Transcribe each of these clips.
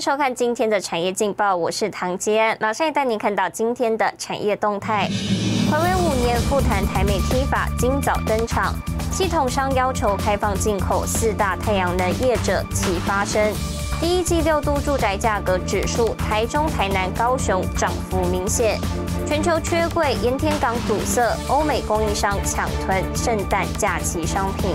收看今天的产业劲报，我是唐杰，马上带您看到今天的产业动态。回违五年复谈台美批法今早登场，系统商要求开放进口四大太阳能业者齐发声。第一季六度住宅价格指数，台中、台南、高雄涨幅明显。全球缺柜，盐田港堵塞，欧美供应商抢囤圣诞假期商品。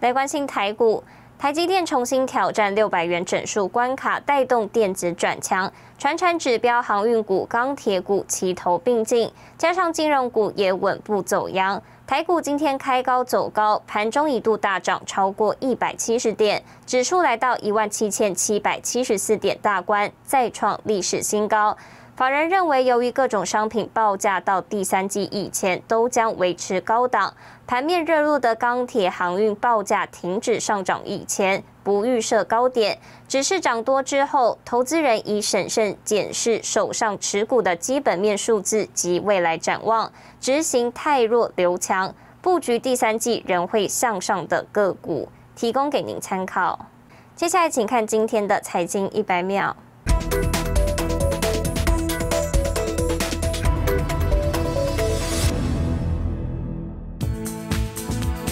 来关心台股。台积电重新挑战六百元整数关卡，带动电子转强，传产指标、航运股、钢铁股齐头并进，加上金融股也稳步走阳。台股今天开高走高，盘中一度大涨超过一百七十点，指数来到一万七千七百七十四点大关，再创历史新高。法人认为，由于各种商品报价到第三季以前都将维持高档，盘面热络的钢铁、航运报价停止上涨以前不预设高点，只是涨多之后，投资人以审慎检视手上持股的基本面数字及未来展望，执行太弱留强布局，第三季仍会向上的个股，提供给您参考。接下来，请看今天的财经一百秒。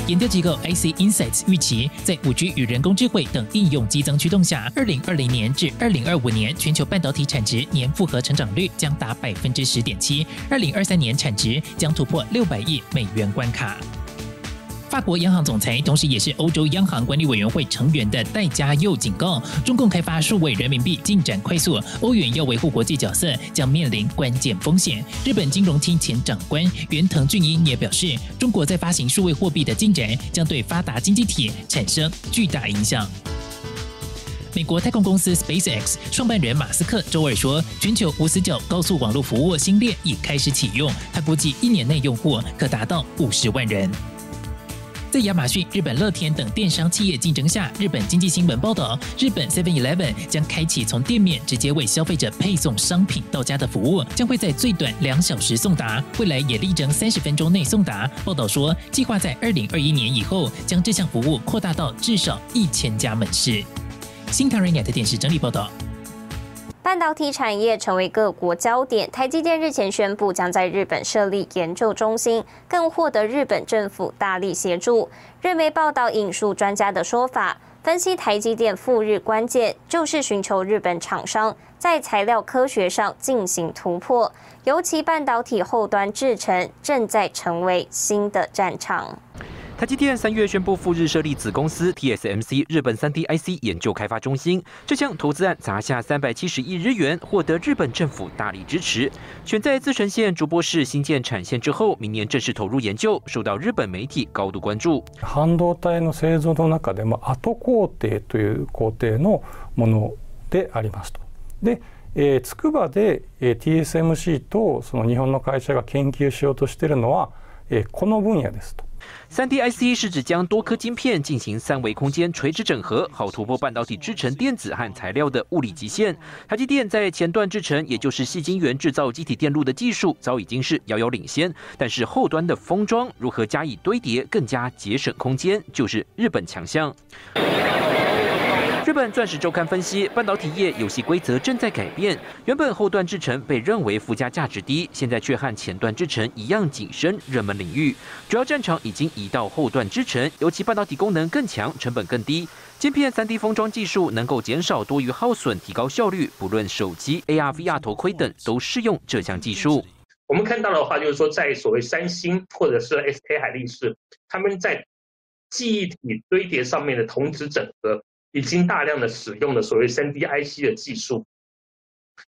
研究机构 IC Insights 预期，在五 G 与人工智慧等应用激增驱动下，二零二零年至二零二五年全球半导体产值年复合成长率将达百分之十点七，二零二三年产值将突破六百亿美元关卡。法国央行总裁，同时也是欧洲央行管理委员会成员的戴嘉佑警告，中共开发数位人民币进展快速，欧元要维护国际角色将面临关键风险。日本金融厅前长官袁腾俊英也表示，中国在发行数位货币的进展将对发达经济体产生巨大影响。美国太空公司 SpaceX 创办人马斯克周二说，全球无死角高速网络服务新链已开始启用，他估计一年内用户可达到五十万人。在亚马逊、日本乐天等电商企业竞争下，日本经济新闻报道，日本 Seven Eleven 将开启从店面直接为消费者配送商品到家的服务，将会在最短两小时送达，未来也力争三十分钟内送达。报道说，计划在二零二一年以后将这项服务扩大到至少一千家门市。新唐人雅的电视整理报道。半导体产业成为各国焦点。台积电日前宣布将在日本设立研究中心，更获得日本政府大力协助。日媒报道引述专家的说法，分析台积电赴日关键就是寻求日本厂商在材料科学上进行突破，尤其半导体后端制程正在成为新的战场。台积电三月宣布赴日设立子公司 TSMC 日本三 D IC 研究开发中心，这项投资案砸下三百七十亿日元，获得日本政府大力支持。选在自成县竹波市新建产线之后，明年正式投入研究，受到日本媒体高度关注。半導体の製造の中でも後工程という工程のものでありますと。で、え筑波で TSMC とその日本の会社が研究しようとしているのは、えこの分野ですと。 3D IC 是指将多颗晶片进行三维空间垂直整合，好突破半导体制成电子和材料的物理极限。台积电在前段制成，也就是细晶圆制造机体电路的技术，早已经是遥遥领先。但是后端的封装如何加以堆叠，更加节省空间，就是日本强项。日本钻石周刊分析，半导体业游戏规则正在改变。原本后段制程被认为附加价值低，现在却和前段制程一样谨慎热门领域。主要战场已经移到后段制程，尤其半导体功能更强，成本更低。晶片三 D 封装技术能够减少多余耗损，提高效率。不论手机、AR、VR 头盔等，都适用这项技术。我们看到的话，就是说在所谓三星或者是 SK 海力士，他们在记忆体堆叠上面的同质整合。已经大量的使用了所谓三 D IC 的技术，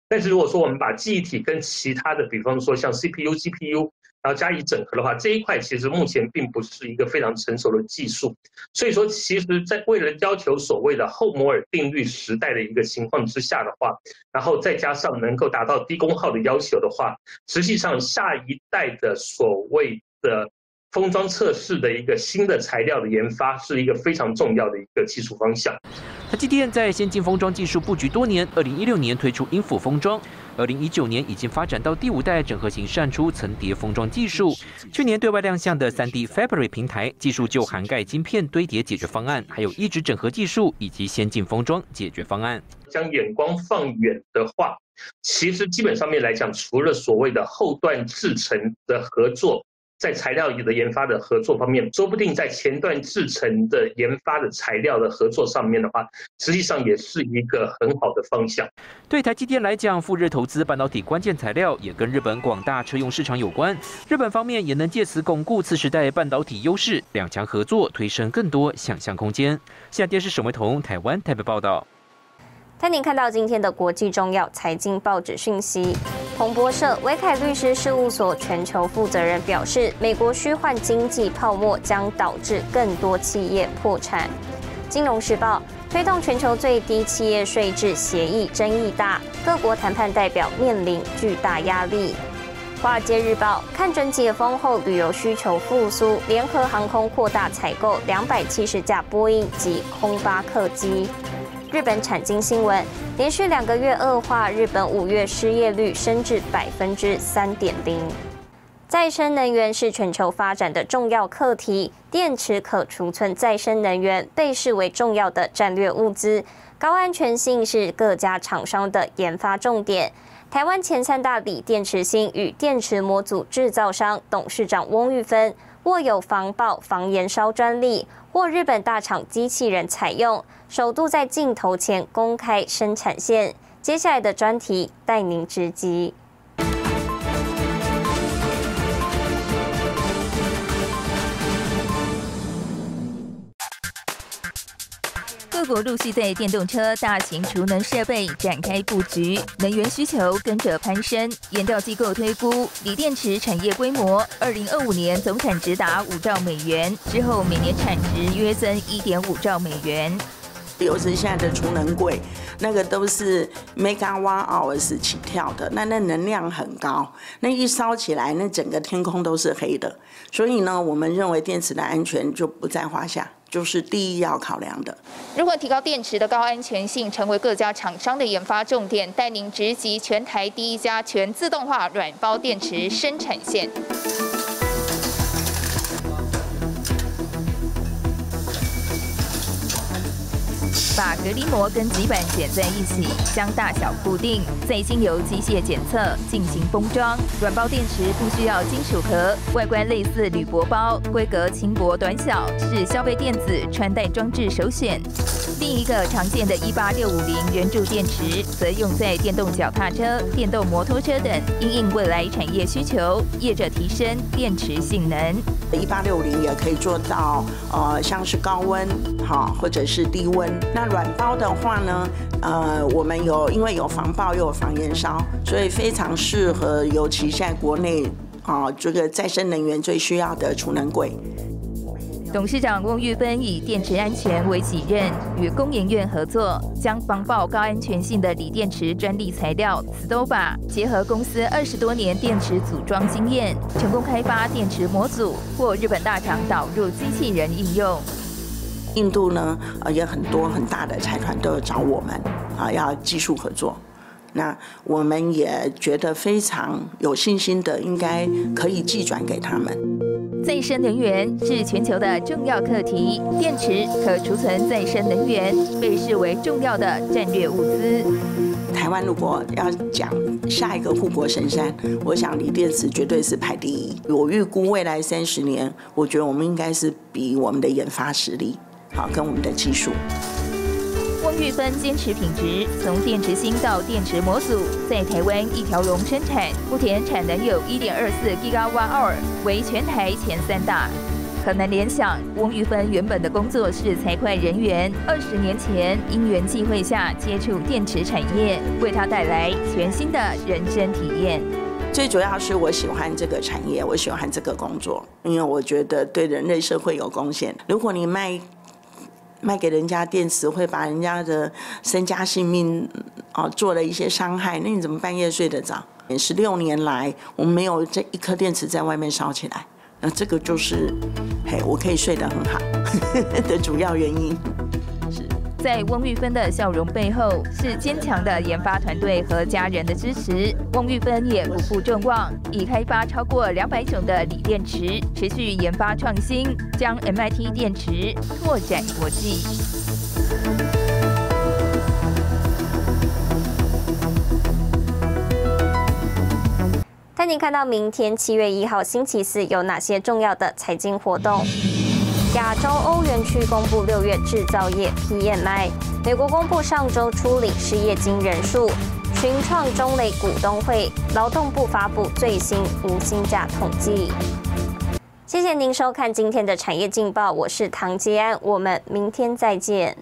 但是如果说我们把记忆体跟其他的，比方说像 CPU、GPU，然后加以整合的话，这一块其实目前并不是一个非常成熟的技术。所以说，其实在为了要求所谓的后摩尔定律时代的一个情况之下的话，然后再加上能够达到低功耗的要求的话，实际上下一代的所谓的。封装测试的一个新的材料的研发是一个非常重要的一个技术方向。台积电在先进封装技术布局多年，二零一六年推出英孚封装，二零一九年已经发展到第五代整合型扇出层叠封装技术。去年对外亮相的三 D Fabric 平台技术就涵盖晶片堆叠解决方案，还有一直整合技术以及先进封装解决方案。将眼光放远的话，其实基本上面来讲，除了所谓的后段制成的合作。在材料的研发的合作方面，说不定在前段制成的研发的材料的合作上面的话，实际上也是一个很好的方向。对台积电来讲，赴日投资半导体关键材料，也跟日本广大车用市场有关。日本方面也能借此巩固次时代半导体优势，两强合作推升更多想象空间。现在电视沈维彤台湾台北报道。带您看到今天的国际重要财经报纸讯息。彭博社维凯律师事务所全球负责人表示，美国虚幻经济泡沫将导致更多企业破产。金融时报推动全球最低企业税制协议争议大，各国谈判代表面临巨大压力。华尔街日报看准解封后旅游需求复苏，联合航空扩大采购两百七十架波音及空巴客机。日本产经新闻连续两个月恶化，日本五月失业率升至百分之三点零。再生能源是全球发展的重要课题，电池可储存再生能源被视为重要的战略物资，高安全性是各家厂商的研发重点。台湾前三大锂电池芯与电池模组制造商董事长翁玉芬握有防爆防燃烧专利，或日本大厂机器人采用。首度在镜头前公开生产线，接下来的专题带您直击。各国陆续对电动车、大型储能设备展开布局，能源需求跟着攀升。研调机构推估，锂电池产业规模，二零二五年总产值达五兆美元，之后每年产值约增一点五兆美元。尤其现在的储能柜，那个都是 megawatt hours 起跳的，那那能量很高，那一烧起来，那整个天空都是黑的。所以呢，我们认为电池的安全就不在话下，就是第一要考量的。如何提高电池的高安全性，成为各家厂商的研发重点。带您直击全台第一家全自动化软包电池生产线。把隔离膜跟极板剪在一起，将大小固定，再经由机械检测进行封装。软包电池不需要金属壳，外观类似铝箔包，规格轻薄短小，是消费电子穿戴装置首选。另一个常见的18650圆柱电池，则用在电动脚踏车、电动摩托车等，因应未来产业需求，业者提升电池性能。18650也可以做到，呃，像是高温，好，或者是低温。那软包的话呢，呃，我们有因为有防爆又有防燃烧，所以非常适合，尤其在国内啊，这个再生能源最需要的储能柜。董事长翁玉芬以电池安全为己任，与工研院合作，将防爆高安全性的锂电池专利材料 Stoba 结合公司二十多年电池组装经验，成功开发电池模组，或日本大厂导入机器人应用。印度呢，呃，也很多很大的财团都有找我们，啊，要技术合作。那我们也觉得非常有信心的，应该可以寄转给他们。再生能源是全球的重要课题，电池可储存再生能源被视为重要的战略物资。台湾如果要讲下一个护国神山，我想锂电池绝对是排第一。我预估未来三十年，我觉得我们应该是比我们的研发实力。好，跟我们的技术。翁玉芬坚持品质，从电池芯到电池模组，在台湾一条龙生产，目前产能有一点二四 Gigawatt，为全台前三大。可能联想，翁玉芬原本的工作是财会人员，二十年前因缘际会下接触电池产业，为他带来全新的人生体验。最主要是我喜欢这个产业，我喜欢这个工作，因为我觉得对人类社会有贡献。如果你卖。卖给人家电池会把人家的身家性命哦做了一些伤害，那你怎么半夜睡得着？十六年来，我们没有这一颗电池在外面烧起来，那这个就是嘿，我可以睡得很好 的主要原因。在翁玉芬的笑容背后，是坚强的研发团队和家人的支持。翁玉芬也不负众望，已开发超过两百种的锂电池，持续研发创新，将 MIT 电池拓展国际。带您看到明天七月一号星期四有哪些重要的财经活动。亚洲、欧元区公布六月制造业 PMI，美国公布上周处理失业金人数，群创中磊股东会，劳动部发布最新无薪假统计。谢谢您收看今天的产业劲报，我是唐吉安，我们明天再见。